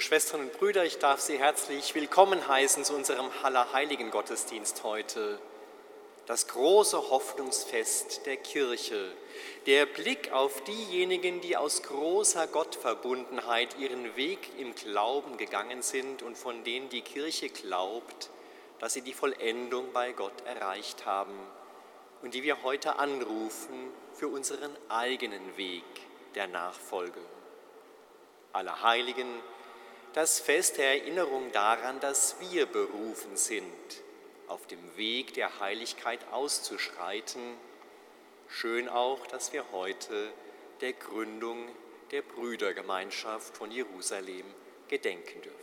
Schwestern und Brüder, ich darf Sie herzlich willkommen heißen zu unserem Allerheiligen Gottesdienst heute. Das große Hoffnungsfest der Kirche, der Blick auf diejenigen, die aus großer Gottverbundenheit ihren Weg im Glauben gegangen sind und von denen die Kirche glaubt, dass sie die Vollendung bei Gott erreicht haben und die wir heute anrufen für unseren eigenen Weg der Nachfolge. Allerheiligen, das Fest der Erinnerung daran, dass wir berufen sind, auf dem Weg der Heiligkeit auszuschreiten. Schön auch, dass wir heute der Gründung der Brüdergemeinschaft von Jerusalem gedenken dürfen.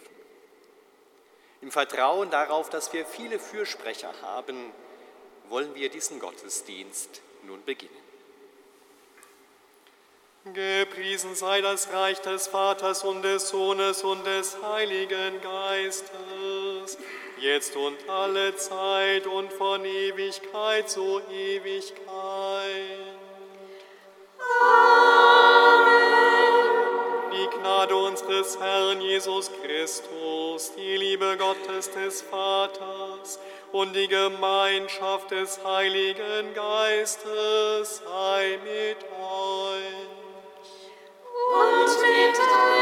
Im Vertrauen darauf, dass wir viele Fürsprecher haben, wollen wir diesen Gottesdienst nun beginnen. Gepriesen sei das Reich des Vaters und des Sohnes und des Heiligen Geistes, jetzt und alle Zeit und von Ewigkeit zu Ewigkeit. Amen. Die Gnade unseres Herrn Jesus Christus, die Liebe Gottes des Vaters und die Gemeinschaft des Heiligen Geistes sei mit euch und mit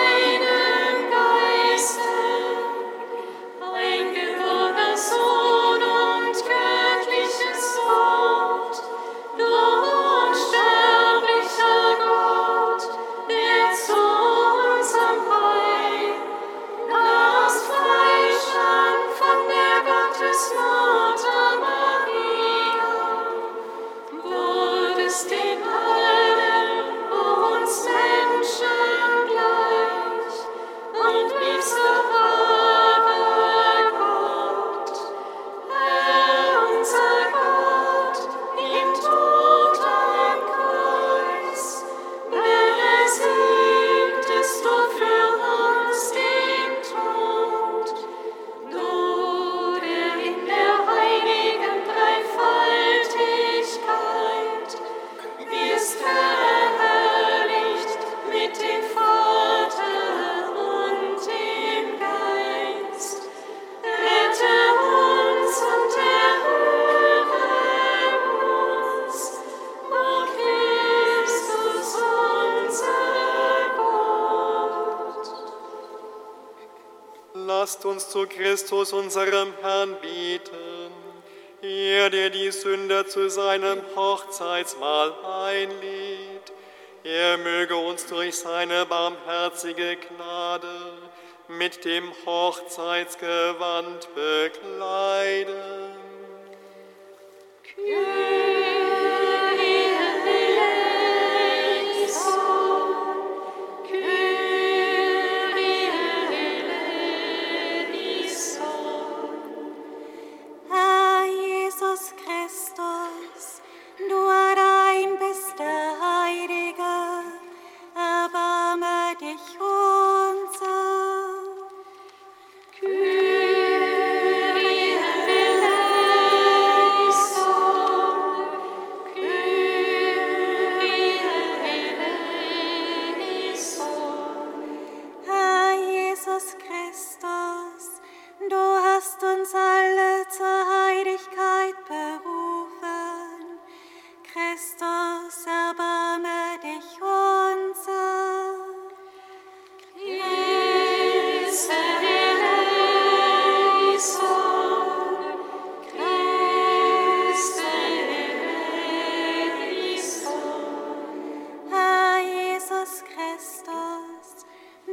Christus, unserem Herrn, bieten. Er, der die Sünder zu seinem Hochzeitsmahl einlädt, er möge uns durch seine barmherzige Gnade mit dem Hochzeitsgewand bekleiden.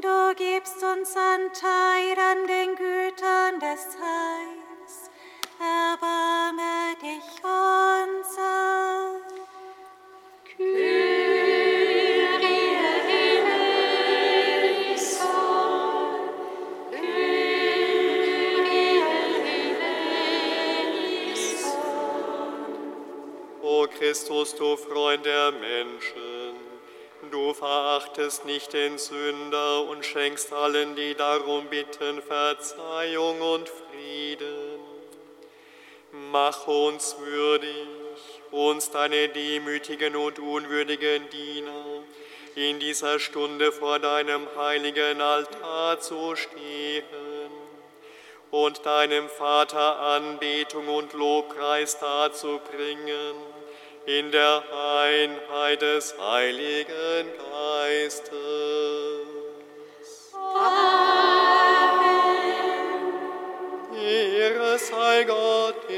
Du gibst uns Anteil an den Gütern des Heils. Erbarme dich unser. O Christus, du Freund der Menschen, du verachtest nicht den Sünder und schenkst allen, die darum bitten, Verzeihung und Frieden. Mach uns würdig, uns deine demütigen und unwürdigen Diener, in dieser Stunde vor deinem heiligen Altar zu stehen und deinem Vater Anbetung und Lobpreis darzubringen in der Einheit des Heiligen Geistes. Amen. Ehre sei Gott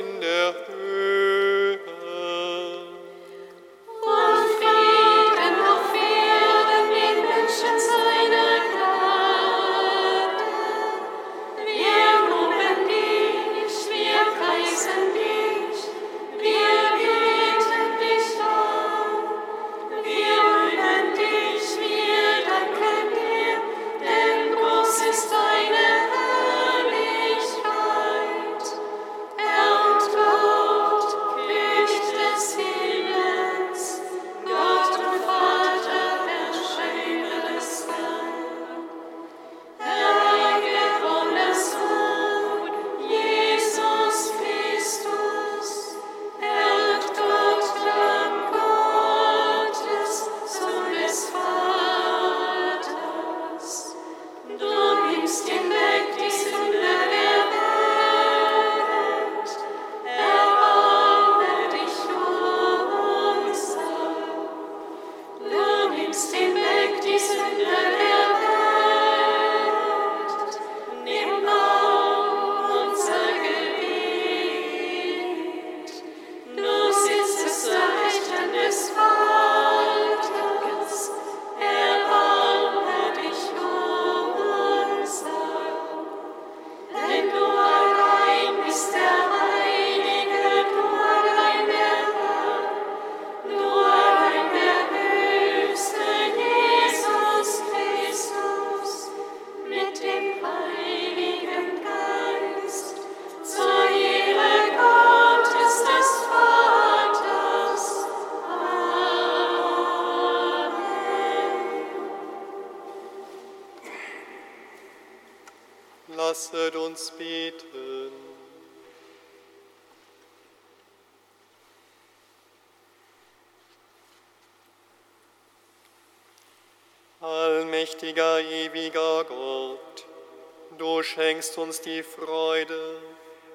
die Freude,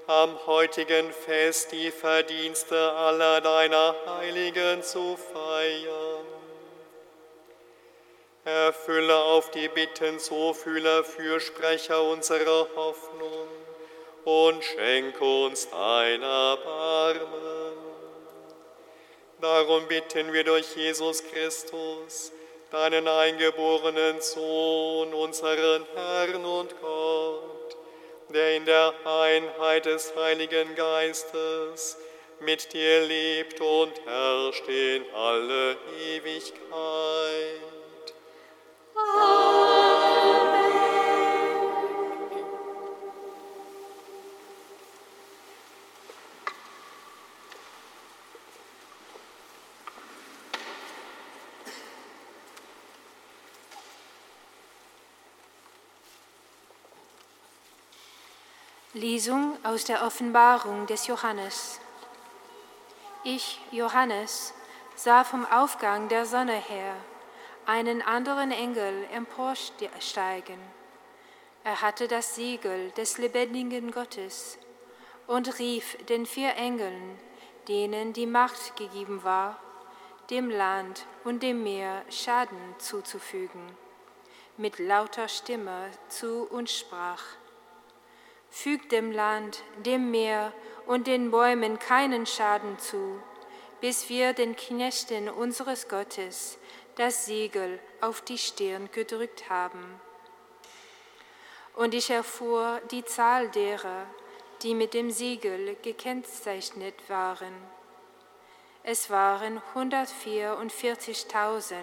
am heutigen Fest die Verdienste aller deiner Heiligen zu feiern. Erfülle auf die Bitten so vieler Fürsprecher unsere Hoffnung und schenke uns dein Erbarmen. Darum bitten wir durch Jesus Christus, deinen eingeborenen Sohn, unseren Herrn und Gott, der in der Einheit des Heiligen Geistes mit dir lebt und herrscht in alle Ewigkeit. Lesung aus der Offenbarung des Johannes. Ich, Johannes, sah vom Aufgang der Sonne her einen anderen Engel emporsteigen. Er hatte das Siegel des lebendigen Gottes und rief den vier Engeln, denen die Macht gegeben war, dem Land und dem Meer Schaden zuzufügen, mit lauter Stimme zu und sprach, Fügt dem Land, dem Meer und den Bäumen keinen Schaden zu, bis wir den Knechten unseres Gottes das Siegel auf die Stirn gedrückt haben. Und ich erfuhr die Zahl derer, die mit dem Siegel gekennzeichnet waren. Es waren 144.000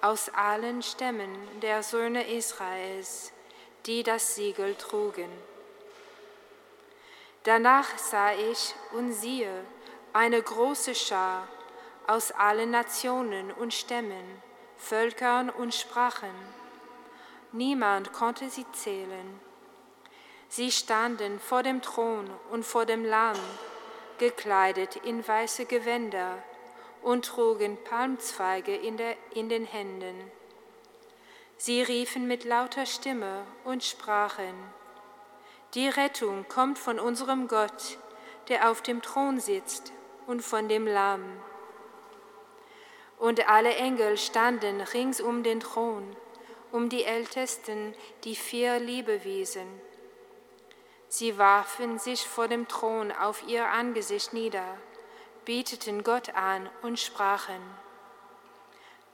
aus allen Stämmen der Söhne Israels, die das Siegel trugen. Danach sah ich und siehe eine große Schar aus allen Nationen und Stämmen, Völkern und Sprachen. Niemand konnte sie zählen. Sie standen vor dem Thron und vor dem Lamm, gekleidet in weiße Gewänder und trugen Palmzweige in, der, in den Händen. Sie riefen mit lauter Stimme und sprachen, Die Rettung kommt von unserem Gott, der auf dem Thron sitzt, und von dem Lamm. Und alle Engel standen rings um den Thron, um die Ältesten, die vier Liebewesen. Sie warfen sich vor dem Thron auf ihr Angesicht nieder, beteten Gott an und sprachen,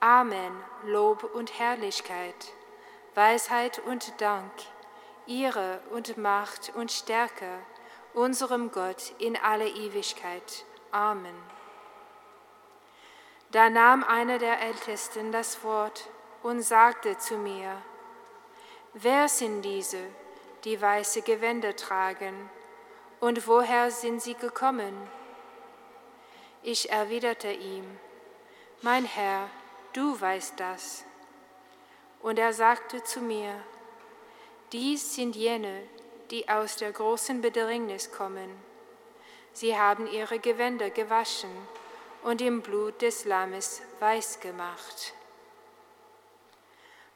Amen, Lob und Herrlichkeit, Weisheit und Dank, Ehre und Macht und Stärke unserem Gott in alle Ewigkeit. Amen. Da nahm einer der Ältesten das Wort und sagte zu mir, Wer sind diese, die weiße Gewänder tragen, und woher sind sie gekommen? Ich erwiderte ihm, Mein Herr, du weißt das. Und er sagte zu mir, dies sind jene, die aus der großen Bedrängnis kommen. Sie haben ihre Gewänder gewaschen und im Blut des Lammes weiß gemacht.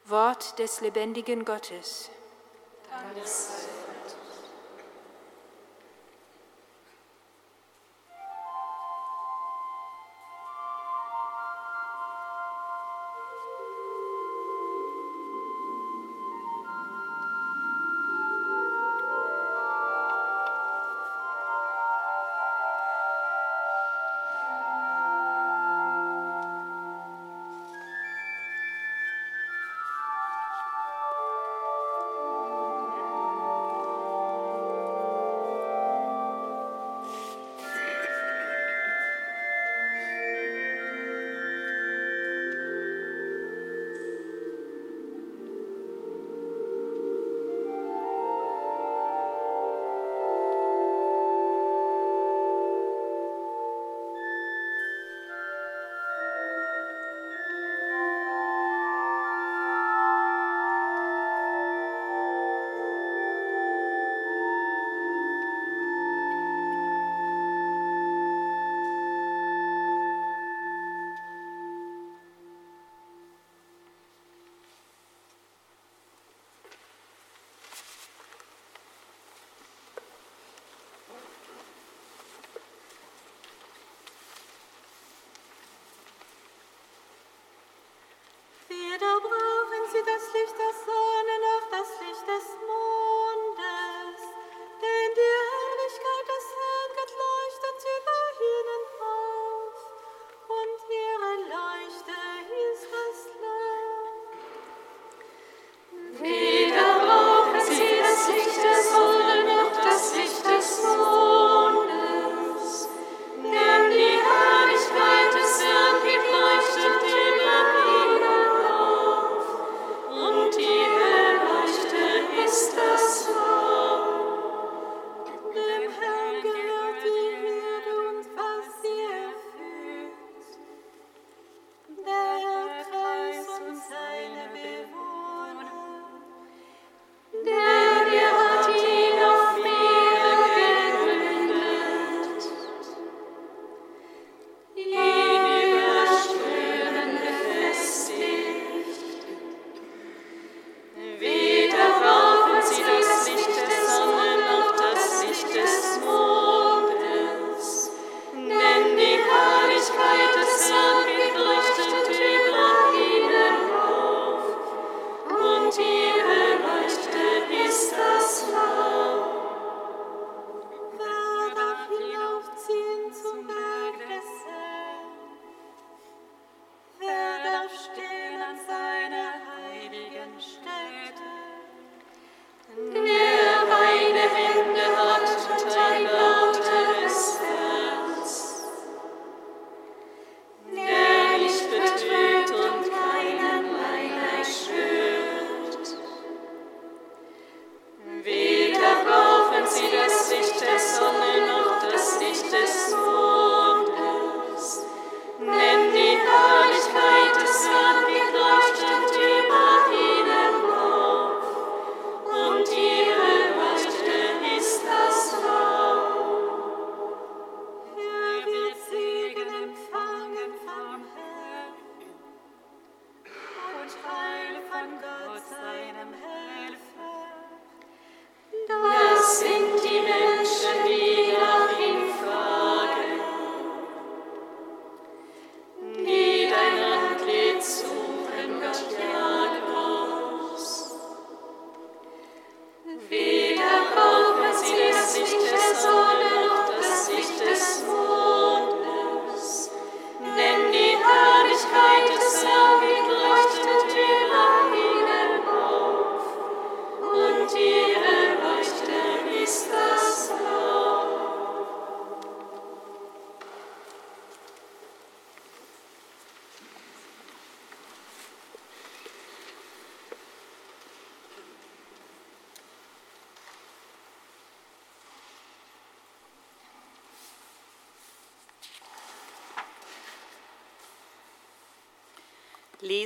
Wort des lebendigen Gottes. Dank das Licht der Sonne noch das Licht des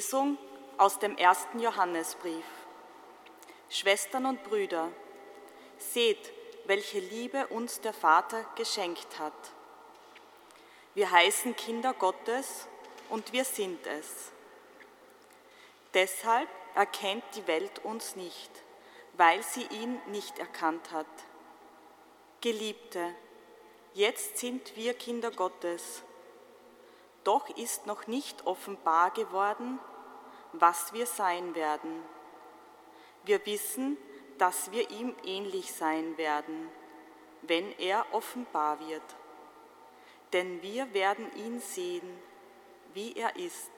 Lesung aus dem ersten Johannesbrief. Schwestern und Brüder, seht, welche Liebe uns der Vater geschenkt hat. Wir heißen Kinder Gottes und wir sind es. Deshalb erkennt die Welt uns nicht, weil sie ihn nicht erkannt hat. Geliebte, jetzt sind wir Kinder Gottes doch ist noch nicht offenbar geworden, was wir sein werden. Wir wissen, dass wir ihm ähnlich sein werden, wenn er offenbar wird. Denn wir werden ihn sehen, wie er ist.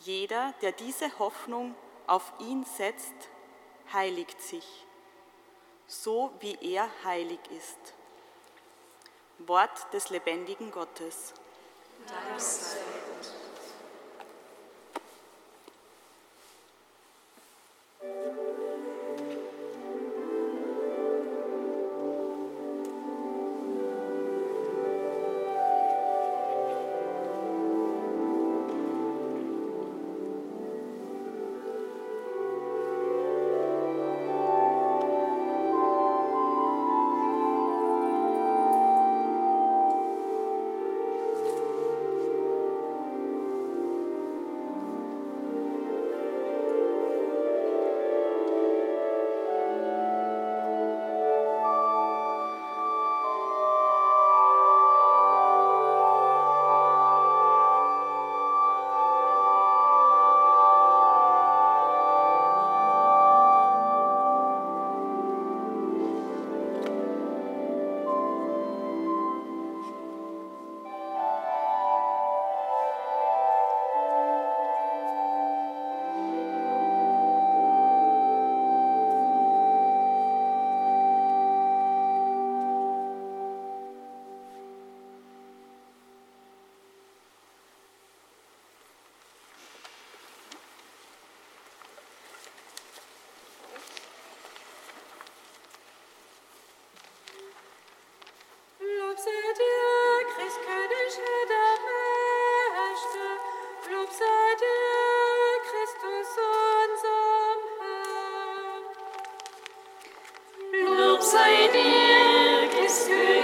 Jeder, der diese Hoffnung auf ihn setzt, heiligt sich, so wie er heilig ist. Wort des lebendigen Gottes. Dank sei dir gesühnt.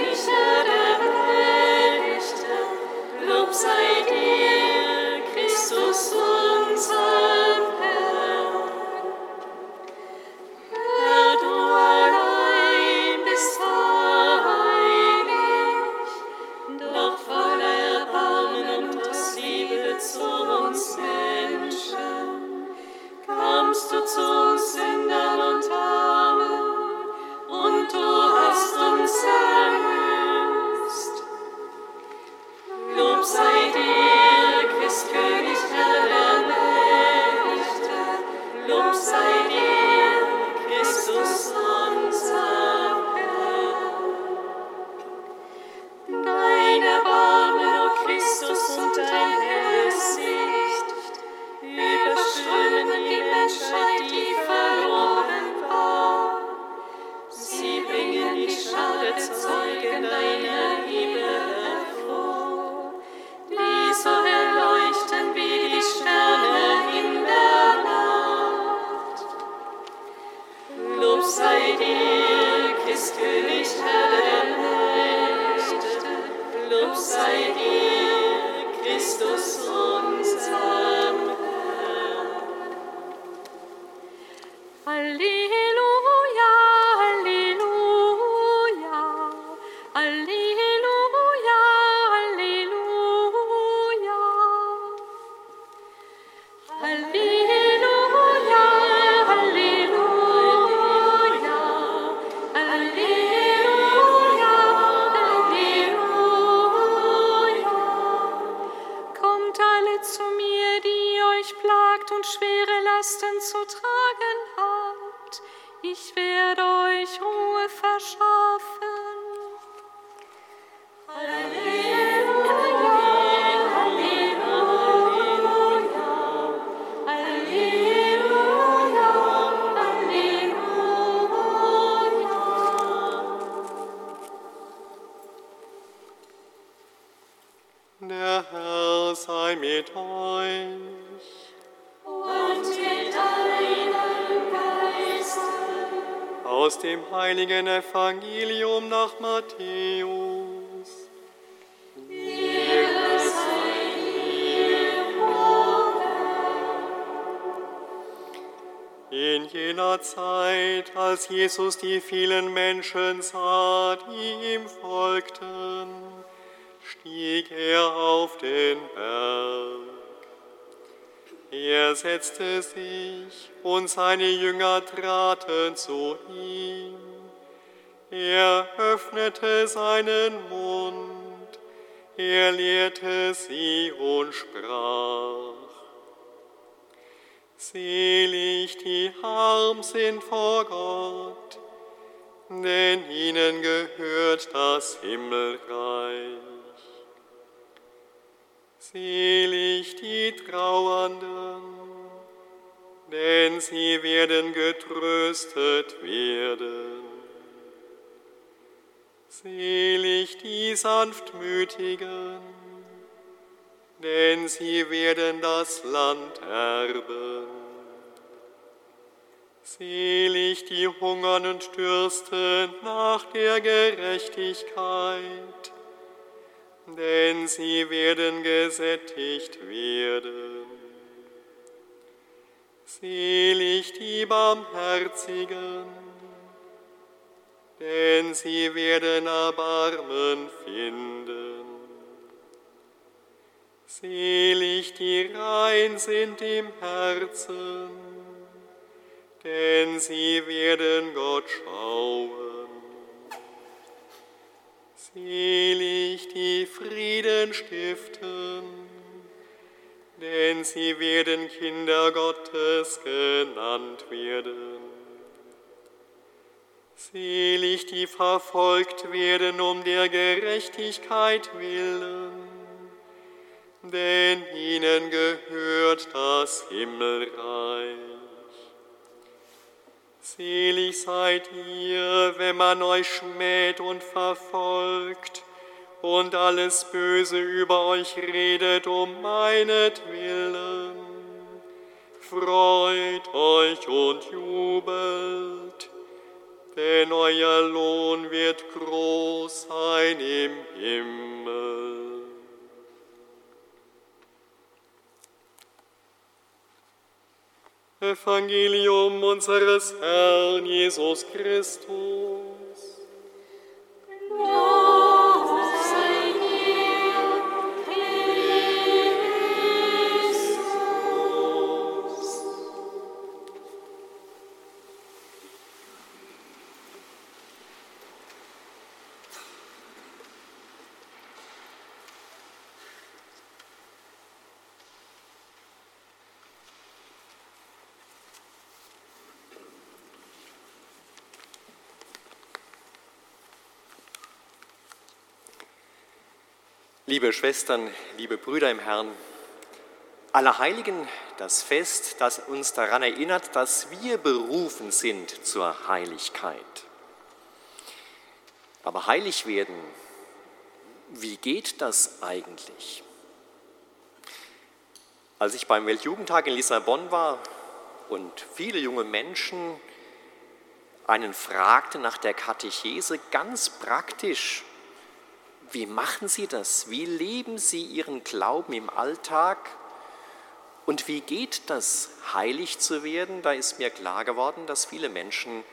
Evangelium nach Matthäus. In jener Zeit, als Jesus die vielen Menschen sah, die ihm folgten, stieg er auf den Berg. Er setzte sich und seine Jünger traten zu ihm. Er öffnete seinen Mund, er lehrte sie und sprach. Selig die arm sind vor Gott, denn ihnen gehört das Himmelreich. Selig die Trauernden, denn sie werden getröstet werden. Selig die Sanftmütigen, denn sie werden das Land erben. Selig die hungern und dürsten nach der Gerechtigkeit, denn sie werden gesättigt werden. Selig die Barmherzigen, denn sie werden Erbarmen finden. Selig die rein sind im Herzen, denn sie werden Gott schauen. Selig die Frieden stiften, denn sie werden Kinder Gottes genannt werden. Selig die verfolgt werden um der Gerechtigkeit willen, denn ihnen gehört das Himmelreich. Selig seid ihr, wenn man euch schmäht und verfolgt und alles Böse über euch redet um meinetwillen. Freut euch und jubelt, denn euer Lohn wird groß sein im Himmel. Evangelium unseres Herrn Jesus Christus. Lob Liebe Schwestern, liebe Brüder im Herrn, Allerheiligen, das Fest, das uns daran erinnert, dass wir berufen sind zur Heiligkeit. Aber heilig werden, wie geht das eigentlich? Als ich beim Weltjugendtag in Lissabon war und viele junge Menschen einen fragten nach der Katechese ganz praktisch, wie machen Sie das? Wie leben Sie Ihren Glauben im Alltag? Und wie geht das, heilig zu werden? Da ist mir klar geworden, dass viele Menschen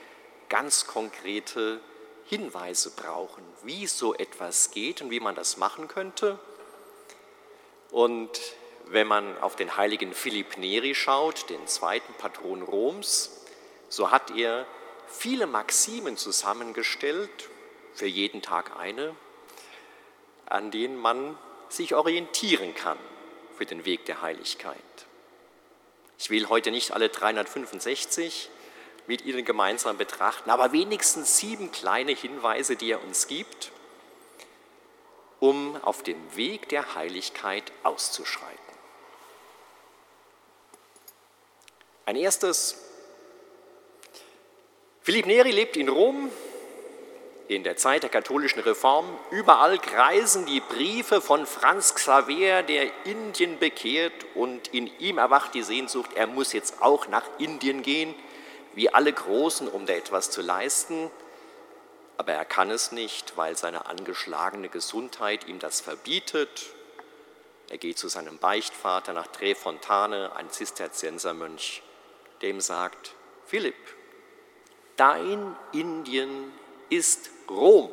ganz konkrete Hinweise brauchen, wie so etwas geht und wie man das machen könnte. Und wenn man auf den heiligen Philipp Neri schaut, den zweiten Patron Roms, so hat er viele Maximen zusammengestellt, für jeden Tag eine, an denen man sich orientieren kann für den Weg der Heiligkeit. Ich will heute nicht alle 365 mit Ihnen gemeinsam betrachten, aber wenigstens sieben kleine Hinweise, die er uns gibt, um auf dem Weg der Heiligkeit auszuschreiten. Ein erstes, Philipp Neri lebt in Rom in der Zeit der katholischen Reform. Überall kreisen die Briefe von Franz Xaver, der Indien bekehrt und in ihm erwacht die Sehnsucht, er muss jetzt auch nach Indien gehen, wie alle Großen, um da etwas zu leisten. Aber er kann es nicht, weil seine angeschlagene Gesundheit ihm das verbietet. Er geht zu seinem Beichtvater nach Trefontane, ein Zisterziensermönch, der ihm sagt, Philipp, dein Indien ist Rom.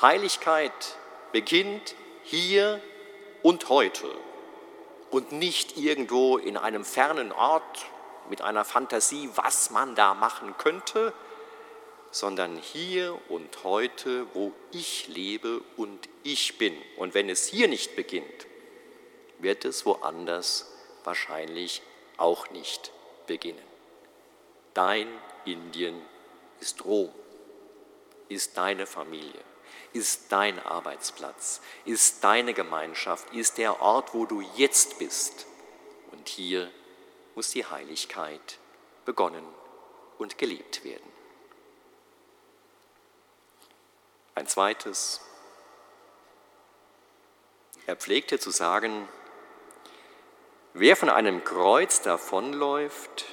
Heiligkeit beginnt hier und heute und nicht irgendwo in einem fernen Ort mit einer Fantasie, was man da machen könnte, sondern hier und heute, wo ich lebe und ich bin. Und wenn es hier nicht beginnt, wird es woanders wahrscheinlich auch nicht beginnen. Dein Indien ist Rom, ist deine Familie, ist dein Arbeitsplatz, ist deine Gemeinschaft, ist der Ort, wo du jetzt bist. Und hier muss die Heiligkeit begonnen und gelebt werden. Ein zweites, er pflegte zu sagen, wer von einem Kreuz davonläuft,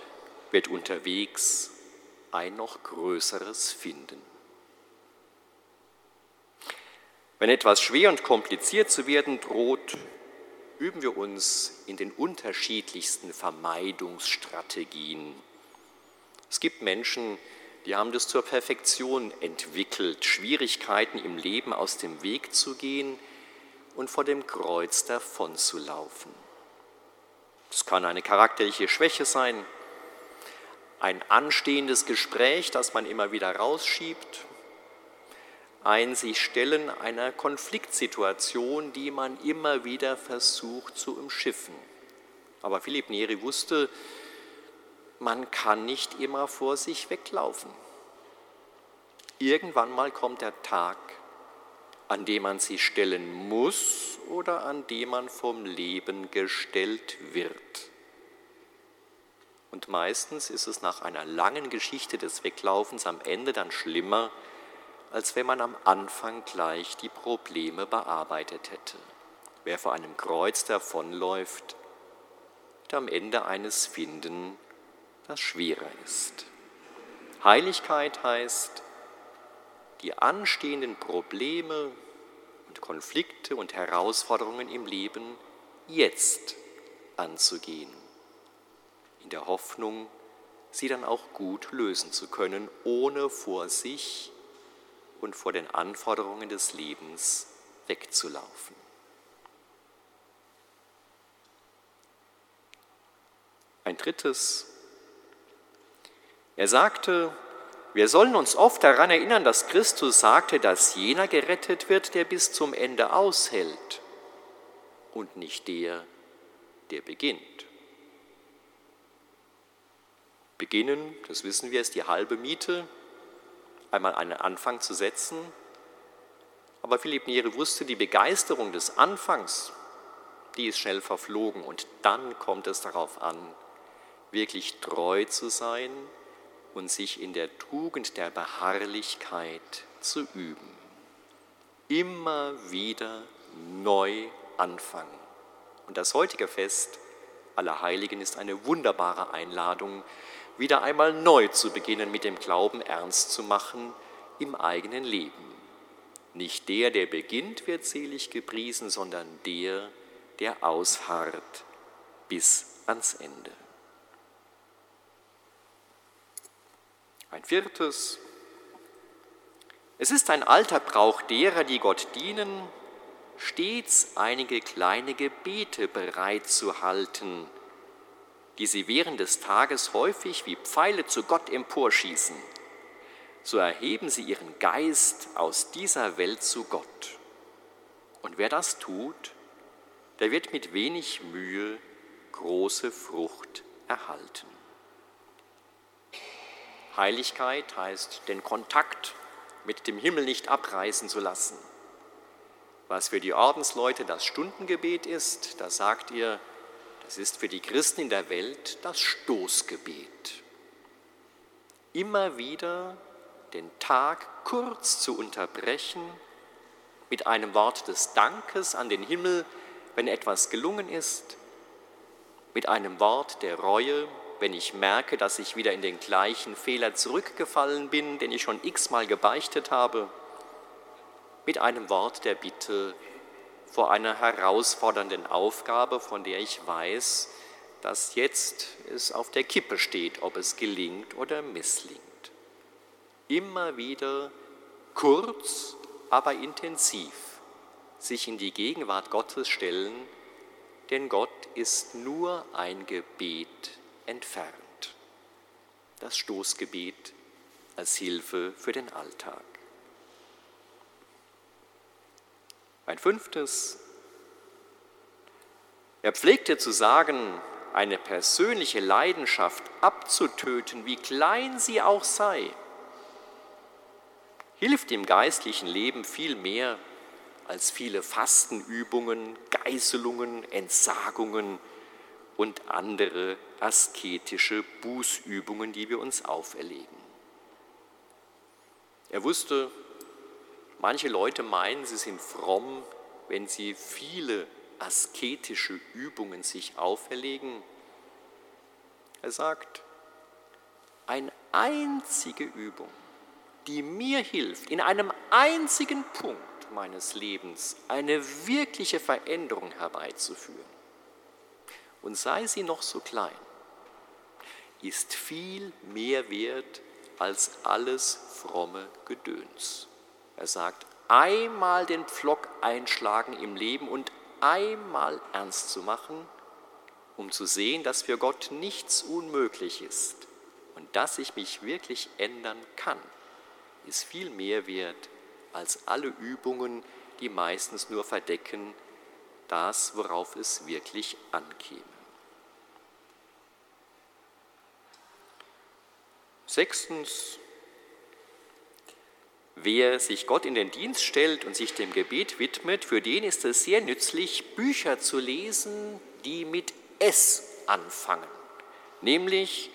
wird unterwegs ein noch größeres finden. Wenn etwas schwer und kompliziert zu werden droht, üben wir uns in den unterschiedlichsten Vermeidungsstrategien. Es gibt Menschen, die haben das zur Perfektion entwickelt, Schwierigkeiten im Leben aus dem Weg zu gehen und vor dem Kreuz davonzulaufen. Es kann eine charakterliche Schwäche sein, ein anstehendes Gespräch, das man immer wieder rausschiebt, ein sich stellen einer Konfliktsituation, die man immer wieder versucht zu umschiffen. Aber Philipp Neri wusste, man kann nicht immer vor sich weglaufen. Irgendwann mal kommt der Tag, an dem man sich stellen muss oder an dem man vom Leben gestellt wird. Und meistens ist es nach einer langen Geschichte des Weglaufens am Ende dann schlimmer, als wenn man am Anfang gleich die Probleme bearbeitet hätte. Wer vor einem Kreuz davonläuft, wird am Ende eines finden, das schwerer ist. Heiligkeit heißt, die anstehenden Probleme und Konflikte und Herausforderungen im Leben jetzt anzugehen in der Hoffnung, sie dann auch gut lösen zu können, ohne vor sich und vor den Anforderungen des Lebens wegzulaufen. Ein drittes, er sagte, wir sollen uns oft daran erinnern, dass Christus sagte, dass jener gerettet wird, der bis zum Ende aushält und nicht der, der beginnt. Beginnen, das wissen wir, ist die halbe Miete, einmal einen Anfang zu setzen. Aber Philipp Niere wusste, die Begeisterung des Anfangs, die ist schnell verflogen und dann kommt es darauf an, wirklich treu zu sein und sich in der Tugend der Beharrlichkeit zu üben. Immer wieder neu anfangen. Und das heutige Fest aller Heiligen ist eine wunderbare Einladung, wieder einmal neu zu beginnen, mit dem Glauben ernst zu machen im eigenen Leben. Nicht der, der beginnt, wird selig gepriesen, sondern der, der ausharrt bis ans Ende. Ein viertes. Es ist ein alter Brauch derer, die Gott dienen, stets einige kleine Gebete bereit zu halten, die sie während des Tages häufig wie Pfeile zu Gott emporschießen, so erheben sie ihren Geist aus dieser Welt zu Gott. Und wer das tut, der wird mit wenig Mühe große Frucht erhalten. Heiligkeit heißt, den Kontakt mit dem Himmel nicht abreißen zu lassen. Was für die Ordensleute das Stundengebet ist, da sagt ihr, das ist für die Christen in der Welt das Stoßgebet. Immer wieder den Tag kurz zu unterbrechen mit einem Wort des Dankes an den Himmel, wenn etwas gelungen ist, mit einem Wort der Reue, wenn ich merke, dass ich wieder in den gleichen Fehler zurückgefallen bin, den ich schon x-mal gebeichtet habe, mit einem Wort der Bitte vor einer herausfordernden Aufgabe, von der ich weiß, dass jetzt es auf der Kippe steht, ob es gelingt oder misslingt. Immer wieder kurz, aber intensiv sich in die Gegenwart Gottes stellen, denn Gott ist nur ein Gebet entfernt. Das Stoßgebet als Hilfe für den Alltag. Ein fünftes. Er pflegte zu sagen, eine persönliche Leidenschaft abzutöten, wie klein sie auch sei, hilft im geistlichen Leben viel mehr als viele Fastenübungen, Geißelungen, Entsagungen und andere asketische Bußübungen, die wir uns auferlegen. Er wusste, Manche Leute meinen, sie sind fromm, wenn sie viele asketische Übungen sich auferlegen. Er sagt, eine einzige Übung, die mir hilft, in einem einzigen Punkt meines Lebens eine wirkliche Veränderung herbeizuführen, und sei sie noch so klein, ist viel mehr wert als alles fromme Gedöns. Er sagt, einmal den Pflock einschlagen im Leben und einmal ernst zu machen, um zu sehen, dass für Gott nichts unmöglich ist und dass ich mich wirklich ändern kann, ist viel mehr wert als alle Übungen, die meistens nur verdecken das, worauf es wirklich ankäme. Sechstens, Wer sich Gott in den Dienst stellt und sich dem Gebet widmet, für den ist es sehr nützlich, Bücher zu lesen, die mit S anfangen, nämlich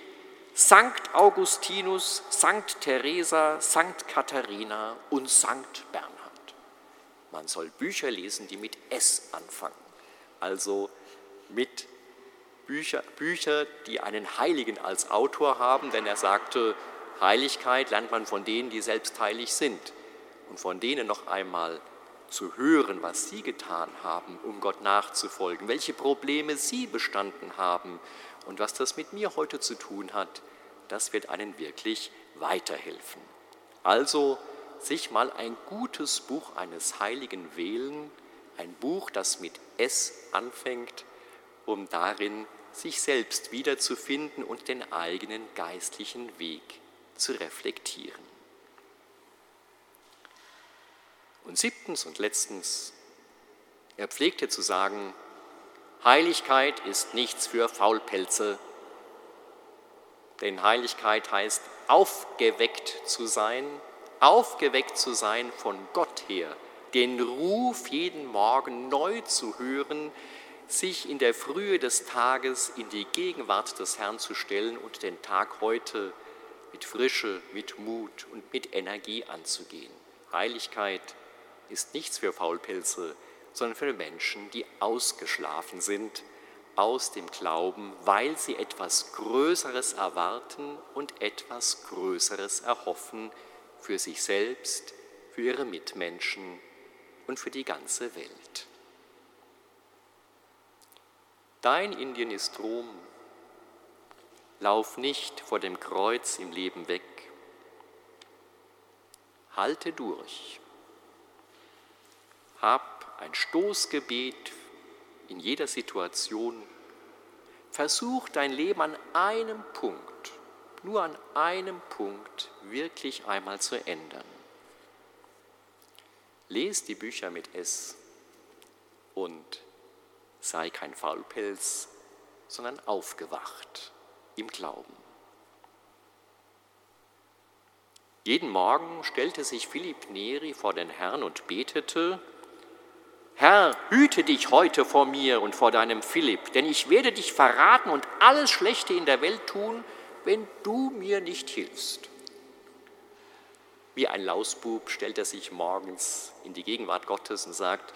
Sankt Augustinus, Sankt Teresa, Sankt Katharina und Sankt Bernhard. Man soll Bücher lesen, die mit S anfangen, also mit Bücher, Bücher, die einen Heiligen als Autor haben, denn er sagte, Heiligkeit lernt man von denen, die selbst heilig sind und von denen noch einmal zu hören, was sie getan haben, um Gott nachzufolgen, welche Probleme sie bestanden haben und was das mit mir heute zu tun hat, das wird einen wirklich weiterhelfen. Also sich mal ein gutes Buch eines Heiligen wählen, ein Buch, das mit S anfängt, um darin sich selbst wiederzufinden und den eigenen geistlichen Weg zu reflektieren. Und siebtens und letztens, er pflegte zu sagen, Heiligkeit ist nichts für Faulpelze, denn Heiligkeit heißt aufgeweckt zu sein, aufgeweckt zu sein von Gott her, den Ruf jeden Morgen neu zu hören, sich in der Frühe des Tages in die Gegenwart des Herrn zu stellen und den Tag heute zu mit Frische, mit Mut und mit Energie anzugehen. Heiligkeit ist nichts für Faulpelze, sondern für Menschen, die ausgeschlafen sind aus dem Glauben, weil sie etwas Größeres erwarten und etwas Größeres erhoffen für sich selbst, für ihre Mitmenschen und für die ganze Welt. Dein Indien ist Rom, Lauf nicht vor dem Kreuz im Leben weg. Halte durch. Hab ein Stoßgebet in jeder Situation. Versuch dein Leben an einem Punkt, nur an einem Punkt wirklich einmal zu ändern. Lies die Bücher mit S und sei kein Faulpelz, sondern aufgewacht im Glauben. Jeden Morgen stellte sich Philipp Neri vor den Herrn und betete, Herr, hüte dich heute vor mir und vor deinem Philipp, denn ich werde dich verraten und alles Schlechte in der Welt tun, wenn du mir nicht hilfst. Wie ein Lausbub stellt er sich morgens in die Gegenwart Gottes und sagt,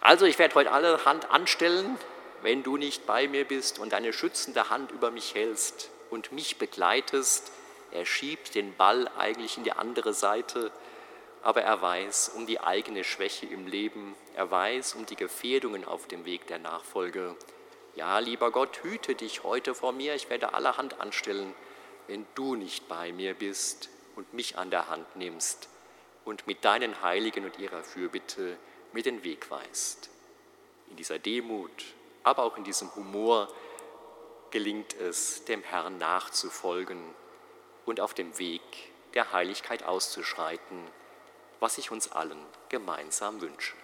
also ich werde heute alle Hand anstellen, wenn du nicht bei mir bist und deine schützende Hand über mich hältst und mich begleitest er schiebt den Ball eigentlich in die andere Seite, aber er weiß um die eigene Schwäche im Leben, er weiß um die Gefährdungen auf dem Weg der Nachfolge. Ja, lieber Gott, hüte dich heute vor mir, ich werde allerhand anstellen, wenn du nicht bei mir bist und mich an der Hand nimmst und mit deinen Heiligen und ihrer Fürbitte mir den Weg weist. In dieser Demut, aber auch in diesem Humor gelingt es, dem Herrn nachzufolgen und auf dem Weg der Heiligkeit auszuschreiten, was ich uns allen gemeinsam wünsche.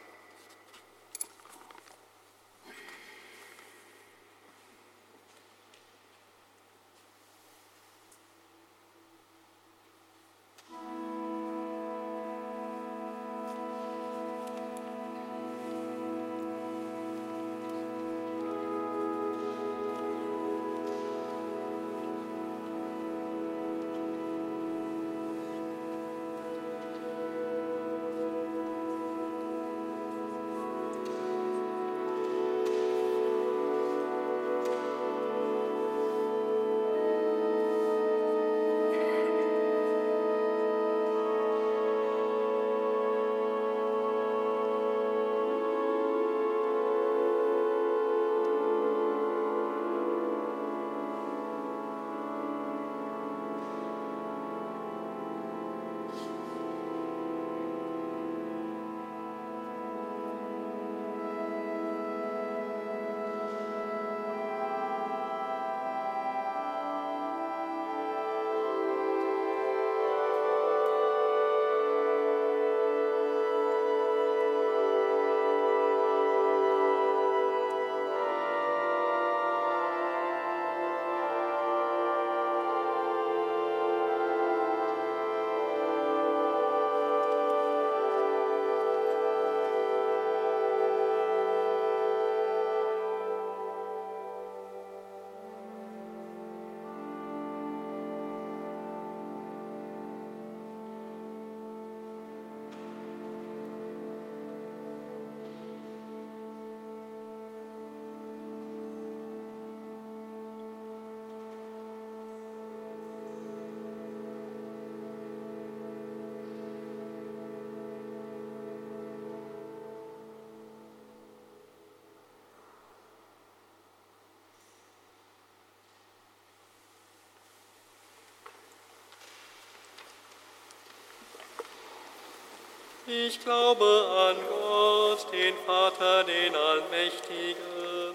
Ich glaube an Gott, den Vater, den Allmächtigen,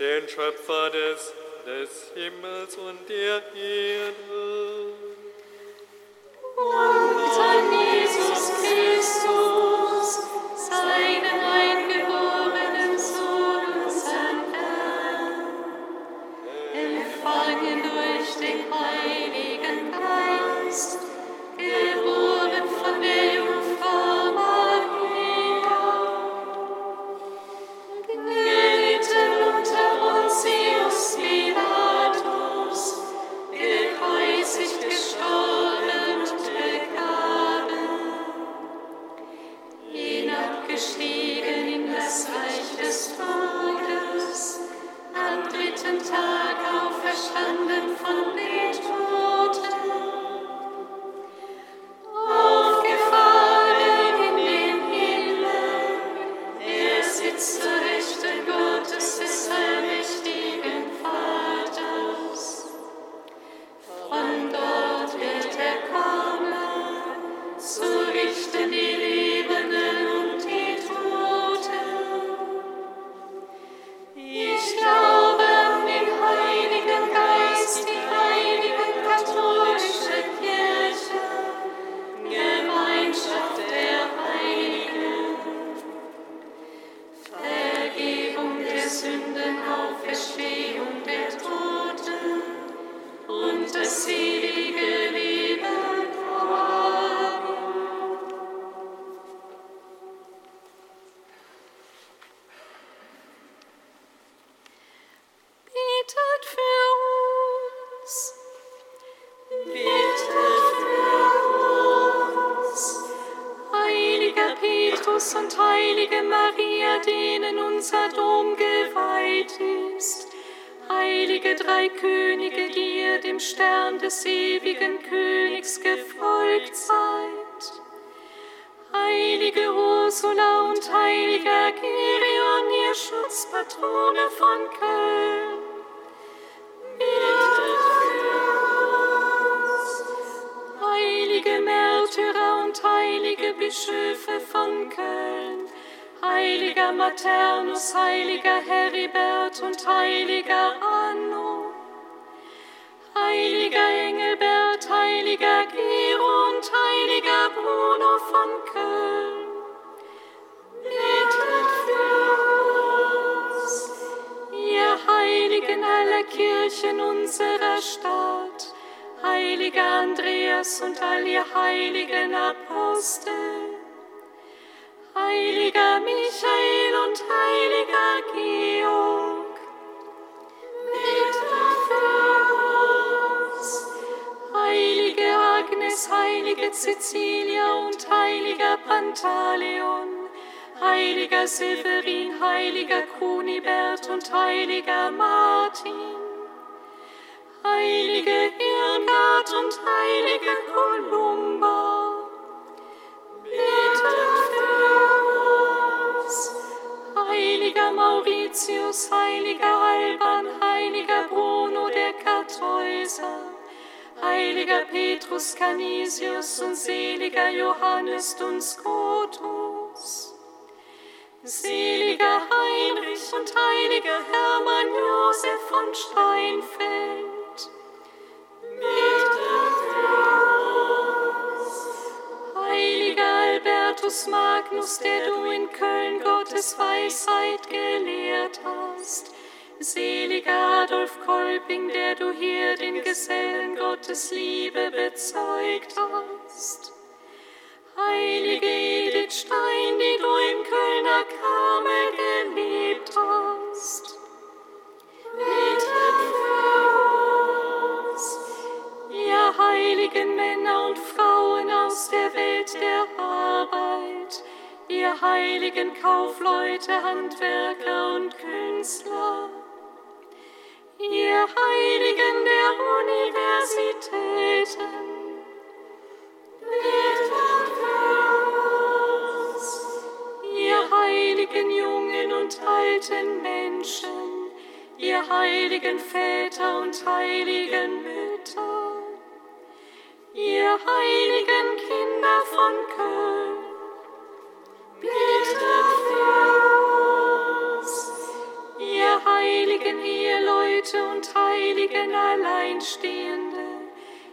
den Schöpfer des, des Himmels und der Erde. Und an Jesus Christus, Köln. Heiliger Maternus, heiliger Heribert und heiliger Anno. Heiliger Engelbert, heiliger Gero und heiliger Bruno von Köln. Betet für uns. Ihr Heiligen aller Kirchen unserer Stadt, heiliger Andreas und all ihr heiligen Apostel, heiliger Michael und heiliger Georg, betet für uns. Heilige Agnes, heilige Cecilia und heiliger Pantaleon, heiliger Severin, heiliger Kunibert und heiliger Martin, heilige Irmgard und heilige Kolumba, betet Heiliger Mauritius, heiliger Alban, heiliger Bruno der Kartäuser, heiliger Petrus Canisius und seliger Johannes Duns Scotus, seliger Heinrich und heiliger Hermann Josef von Steinfeld, Albertus Magnus, der du in Köln Gottes Weisheit gelehrt hast. Seliger Adolf Kolping, der du hier den Gesellen Gottes Liebe bezeugt hast. Heilige Edith Stein, die du im Kölner Karmel gelebt hast. Betet heiligen Männer und Frauen aus der Welt der Arbeit, ihr heiligen Kaufleute, Handwerker und Künstler, ihr Heiligen der Universitäten, ihr heiligen jungen und alten Menschen, ihr heiligen Väter und heiligen Mütter, ihr heiligen Kinder von Köln, betet für ihr heiligen Eheleute und heiligen Alleinstehende,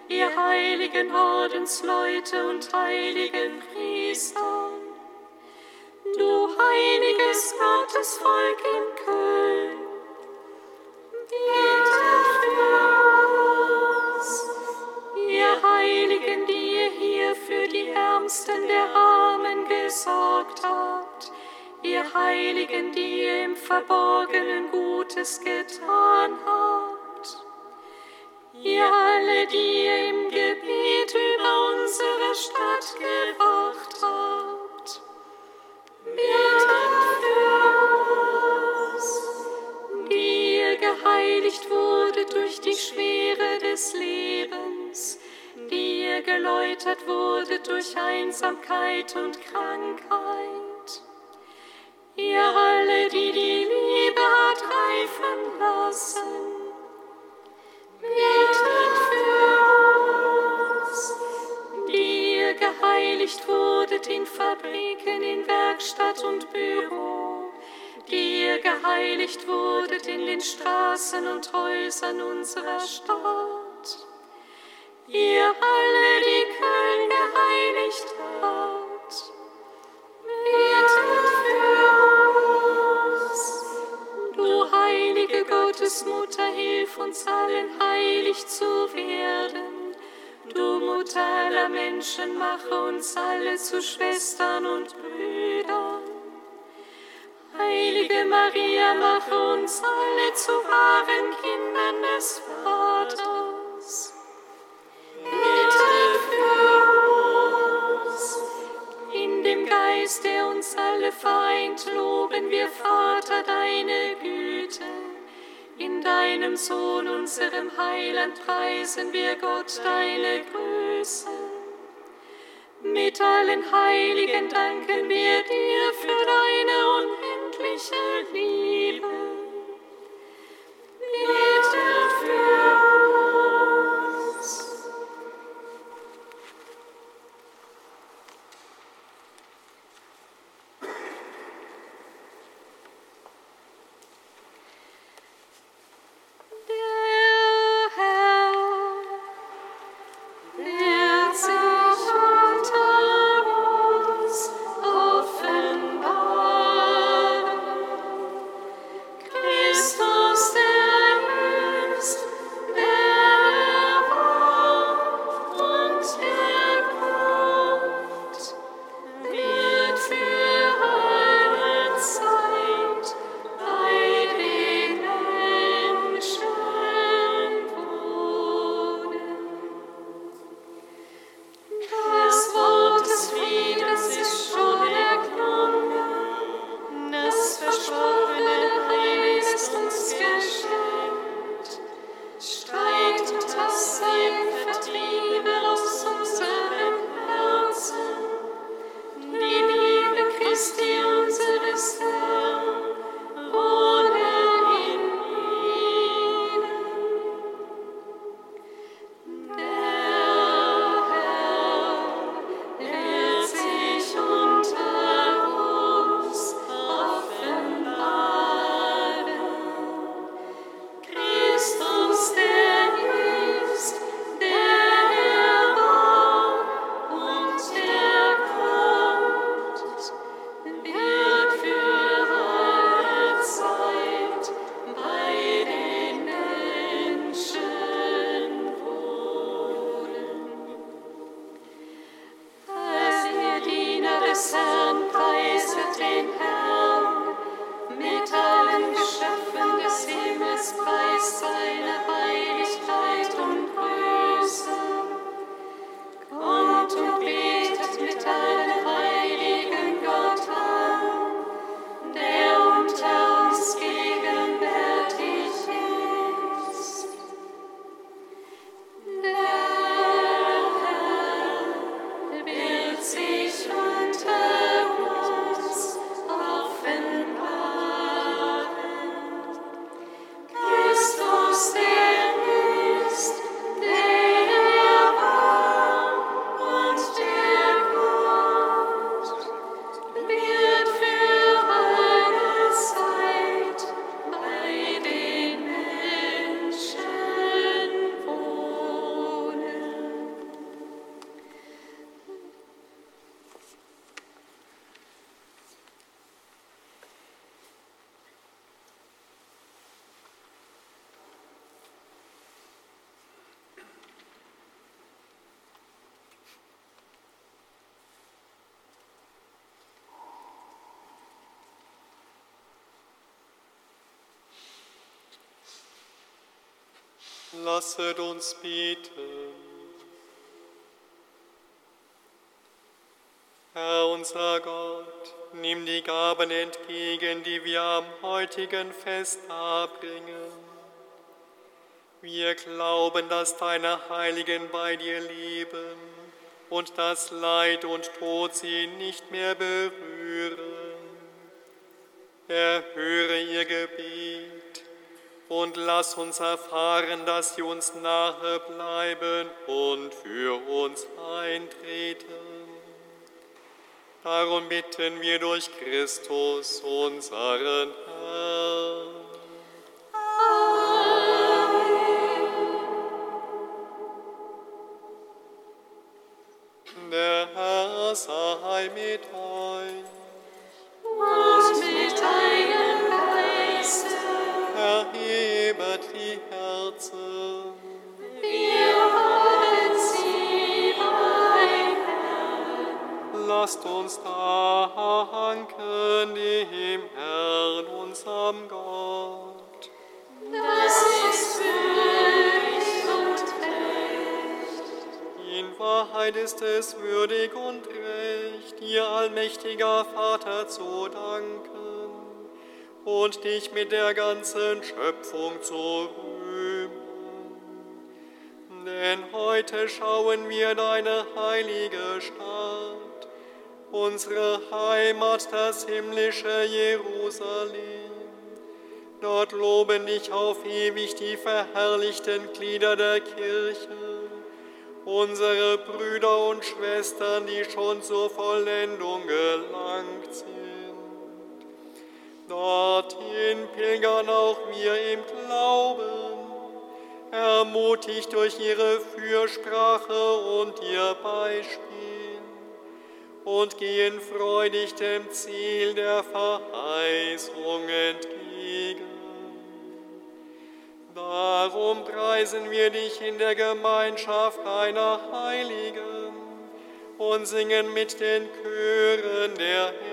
ihr heiligen Ordensleute und heiligen Priester, du heiliges Gottesvolk in Köln, Ärmsten der Armen gesorgt habt, ihr Heiligen, die ihr im Verborgenen Gutes getan habt, ihr alle, die ihr im Gebet über unsere Stadt gewacht habt, betet für uns, die ihr geheiligt wurde durch die Schwere des Lebens, ihr geläutert wurde durch Einsamkeit und Krankheit. Ihr alle, die die Liebe hat reifen lassen, betet für uns, die ihr geheiligt wurdet in Fabriken, in Werkstatt und Büro, die ihr geheiligt wurdet in den Straßen und Häusern unserer Stadt. Ihr alle, die Köln geheiligt habt, betet für uns. Du heilige Gottesmutter, hilf uns allen heilig zu werden. Du Mutter aller Menschen, mache uns alle zu Schwestern und Brüdern. Heilige Maria, mach uns alle zu wahren Kindern des Vaters. Geist, der uns alle vereint, loben wir, Vater, deine Güte. In deinem Sohn, unserem Heiland, preisen wir Gott deine Größe. Mit allen Heiligen danken wir dir für deine unendliche Liebe. Bitte für Lasset uns beten. Herr unser Gott, nimm die Gaben entgegen, die wir am heutigen Fest darbringen. Wir glauben, dass deine Heiligen bei dir leben und dass Leid und Tod sie nicht mehr berühren. Erhöre ihr Gebet und lass uns erfahren, dass sie uns nahe bleiben und für uns eintreten. Darum bitten wir durch Christus, unseren Herrn. Dich mit der ganzen Schöpfung zu rühmen. Denn heute schauen wir deine heilige Stadt, unsere Heimat, das himmlische Jerusalem. Dort loben dich auf ewig die verherrlichten Glieder der Kirche, unsere Brüder und Schwestern, die schon zur Vollendung gelangt sind. Dorthin pilgern auch wir im Glauben, ermutigt durch ihre Fürsprache und ihr Beispiel und gehen freudig dem Ziel der Verheißung entgegen. Darum preisen wir dich in der Gemeinschaft deiner Heiligen und singen mit den Chören der Engel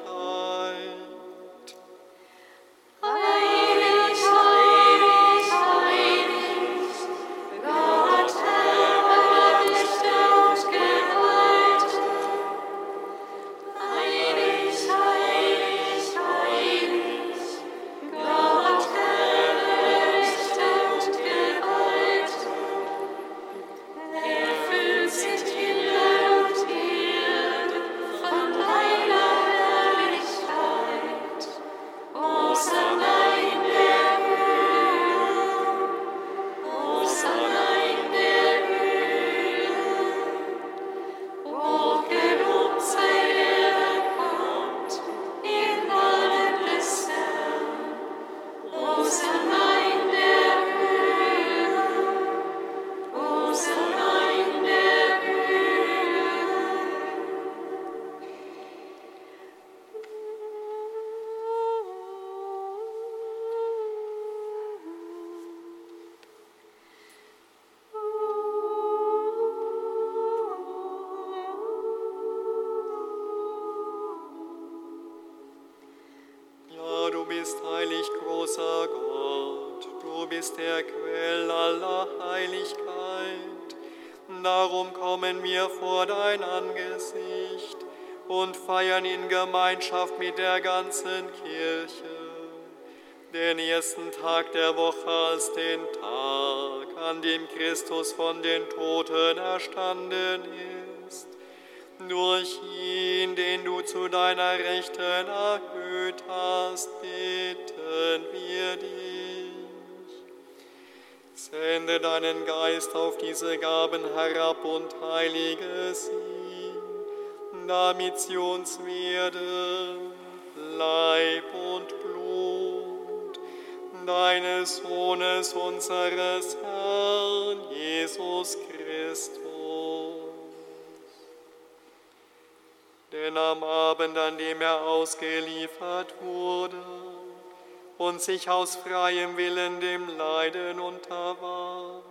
Diese Gaben herab und heilige sie, damit sie uns werden, Leib und Blut, deines Sohnes, unseres Herrn Jesus Christus. Denn am Abend, an dem er ausgeliefert wurde und sich aus freiem Willen dem Leiden unterwarf,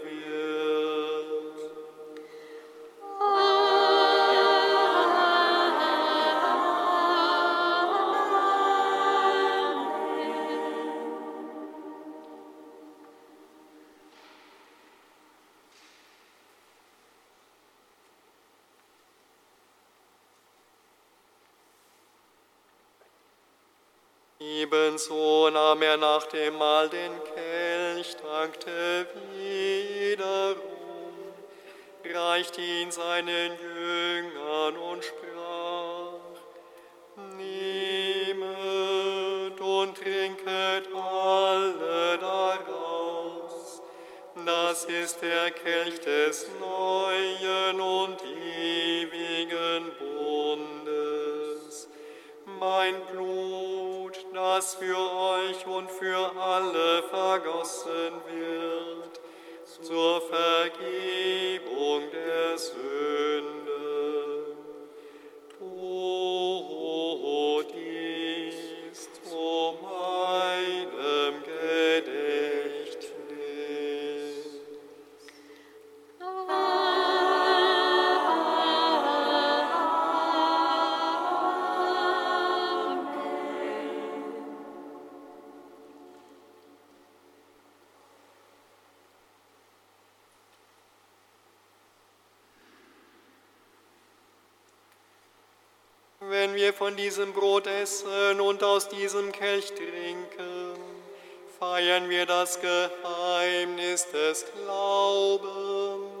Ebenso nahm er nach dem Mahl den Kelch, dankte wiederum, reichte ihn seinen Jüngern und sprach, Nehmet und trinket alle daraus, das ist der Kelch des neuen und ewigen Bundes, mein Das für euch und für alle vergossen wird, zur Vergebung der Sünden. Von diesem Brot essen und aus diesem Kelch trinken, feiern wir das Geheimnis des Glaubens.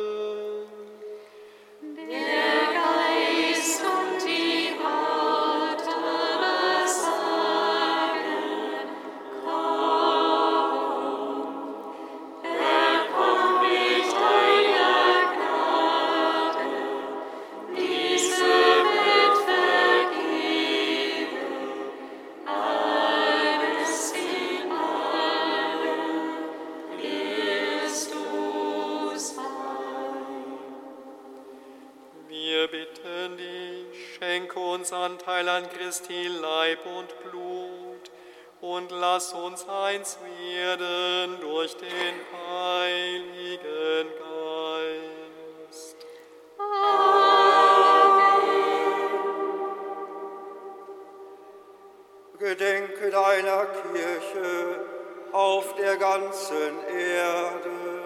Und lass uns eins werden durch den Heiligen Geist. Gedenke deiner Kirche auf der ganzen Erde.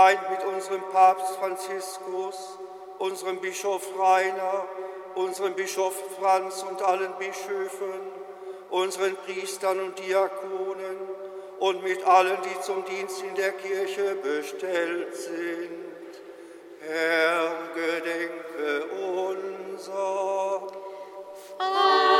Vereint mit unserem Papst Franziskus, unserem Bischof Rainer, unserem Bischof Franz und allen Bischöfen, unseren Priestern und Diakonen und mit allen, die zum Dienst in der Kirche bestellt sind. Herr, gedenke unser. Gedenke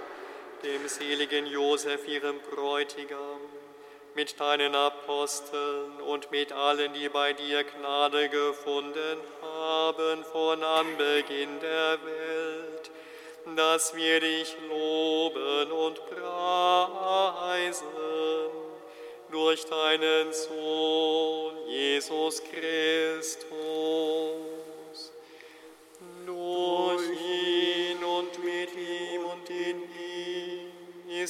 dem seligen Josef, ihrem Bräutigam, mit deinen Aposteln und mit allen, die bei dir Gnade gefunden haben von Anbeginn der Welt, dass wir dich loben und preisen durch deinen Sohn Jesus Christus.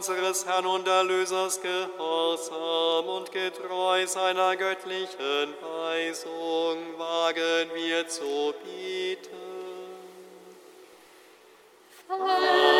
unseres Herrn und Erlösers gehorsam und getreu seiner göttlichen Weisung wagen wir zu bieten. Vater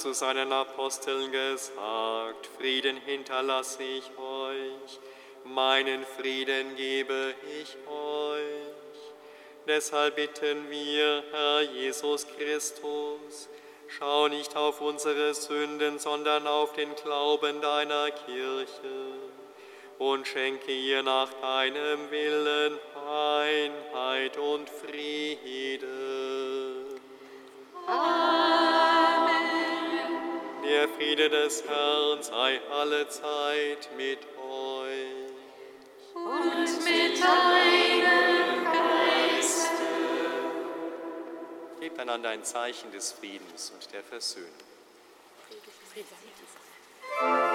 Zu seinen Aposteln gesagt, Frieden hinterlasse ich euch, meinen Frieden gebe ich euch. Deshalb bitten wir, Herr Jesus Christus, schau nicht auf unsere Sünden, sondern auf den Glauben deiner Kirche und schenke ihr nach deinem Willen Einheit und Frieden. Der Friede des Herrn sei alle Zeit mit euch. Und mit deinem Gebt einander ein Zeichen des Friedens und der Versöhnung. Amen.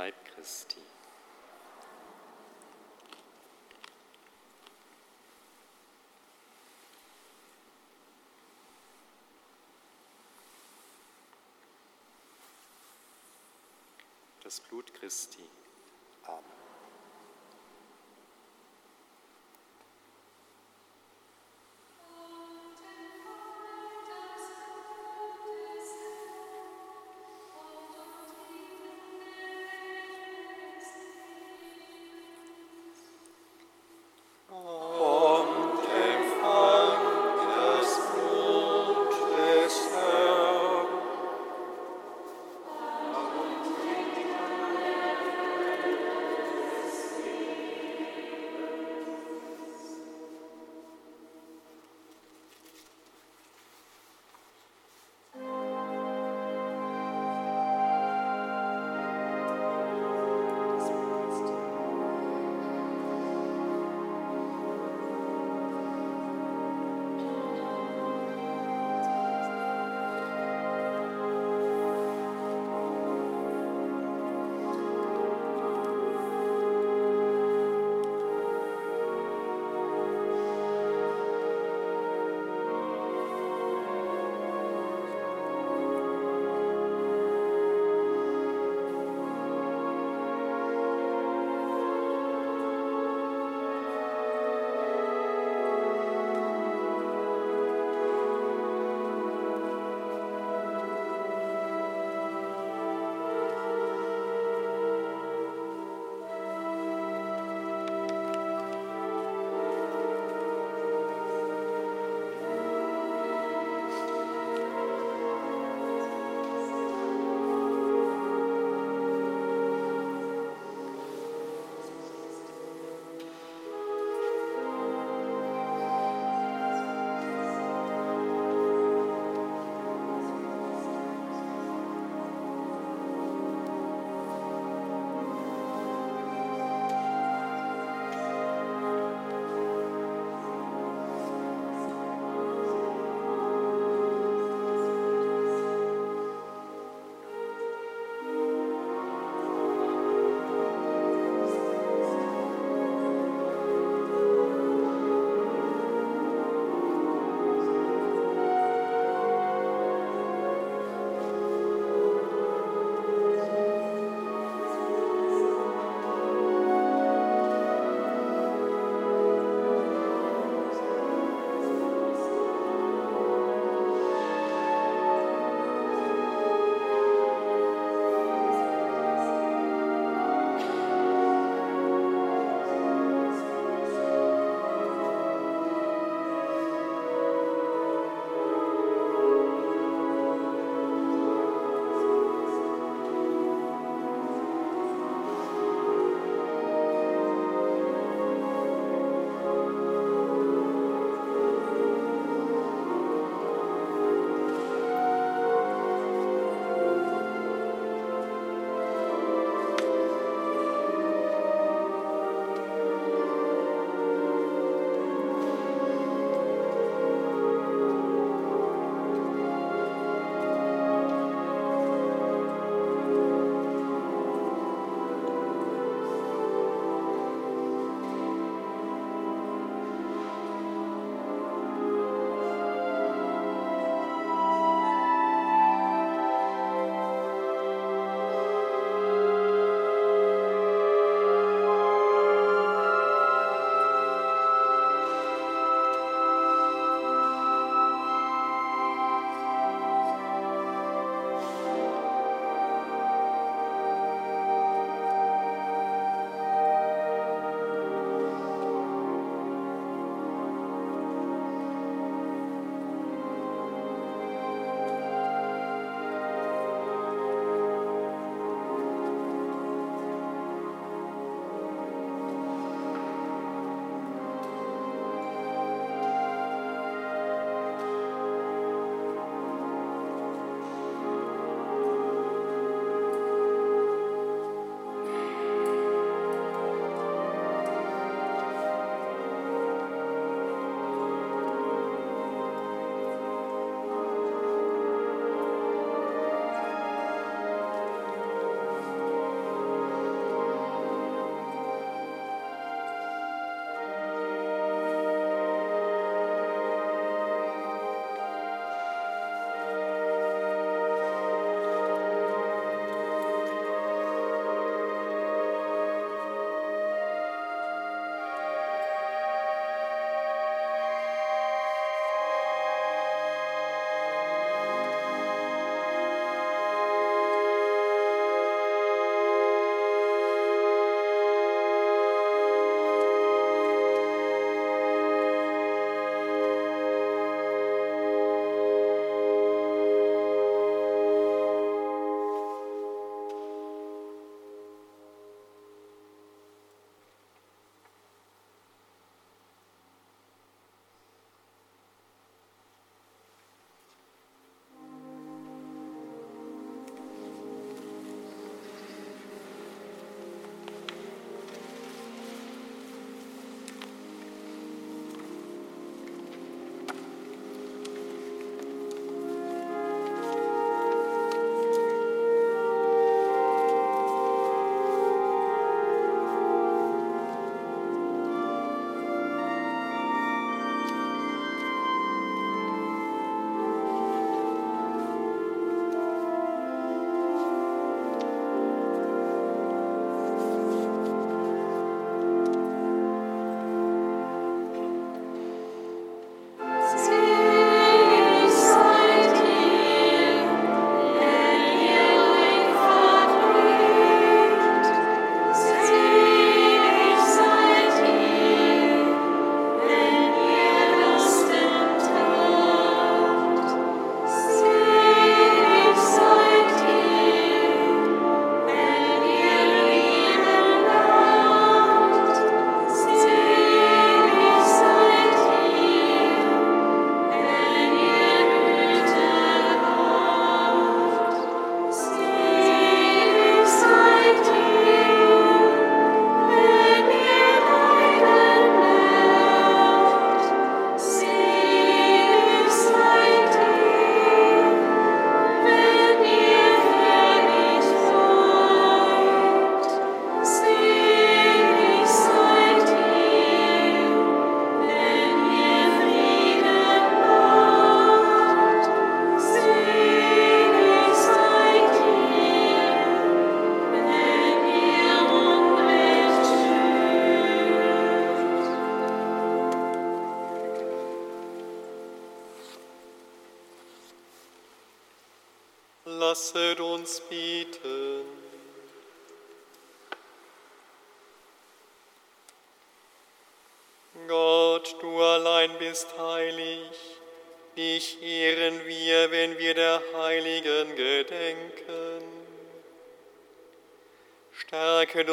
Leib Christi. Das Blut Christi.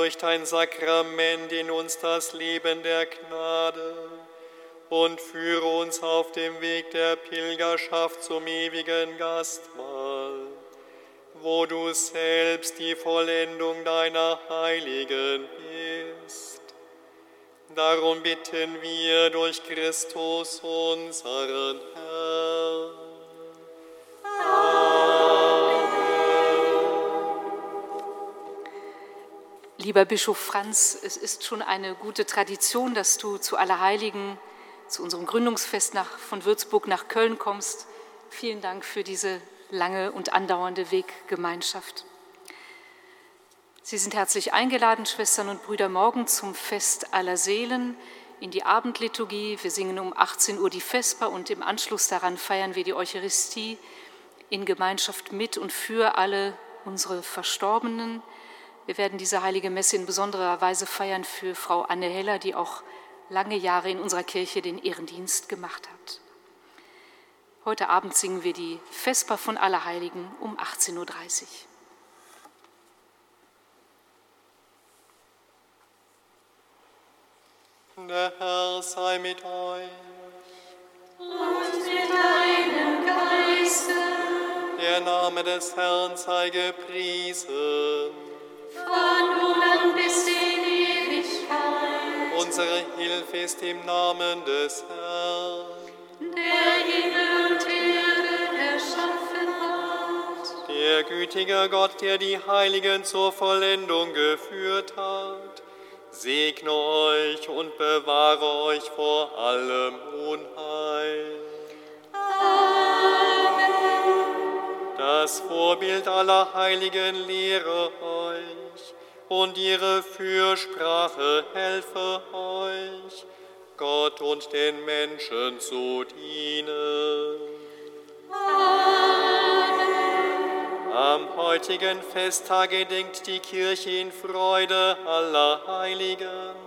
Durch dein Sakrament in uns das Leben der Gnade und führe uns auf dem Weg der Pilgerschaft zum ewigen Gastmahl, wo du selbst die Vollendung deiner Heiligen bist. Darum bitten wir durch Christus unseren Herrn. Lieber Bischof Franz, es ist schon eine gute Tradition, dass du zu Allerheiligen, zu unserem Gründungsfest nach, von Würzburg nach Köln kommst. Vielen Dank für diese lange und andauernde Weggemeinschaft. Sie sind herzlich eingeladen, Schwestern und Brüder, morgen zum Fest aller Seelen in die Abendliturgie. Wir singen um 18 Uhr die Vesper und im Anschluss daran feiern wir die Eucharistie in Gemeinschaft mit und für alle unsere Verstorbenen. Wir werden diese heilige Messe in besonderer Weise feiern für Frau Anne Heller, die auch lange Jahre in unserer Kirche den Ehrendienst gemacht hat. Heute Abend singen wir die Vesper von Allerheiligen um 18.30 Uhr. Der Herr sei mit euch. Und mit deinem Geiste. Der Name des Herrn sei gepriesen. Unsere Hilfe ist im Namen des Herrn. Der Himmel und Erde erschaffen hat. Der gütige Gott, der die Heiligen zur Vollendung geführt hat, segne euch und bewahre euch vor allem Unheil. Das Vorbild aller Heiligen lehre euch und ihre Fürsprache helfe euch, Gott und den Menschen zu dienen. Am heutigen Festtag gedenkt die Kirche in Freude aller Heiligen.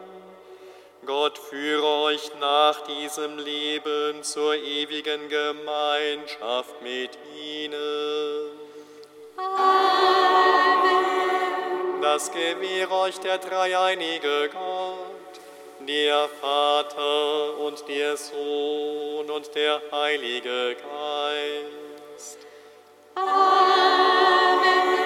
Gott führe euch nach diesem Leben zur ewigen Gemeinschaft mit ihnen. Das gewähre euch der dreieinige Gott, der Vater und der Sohn und der Heilige Geist. Amen.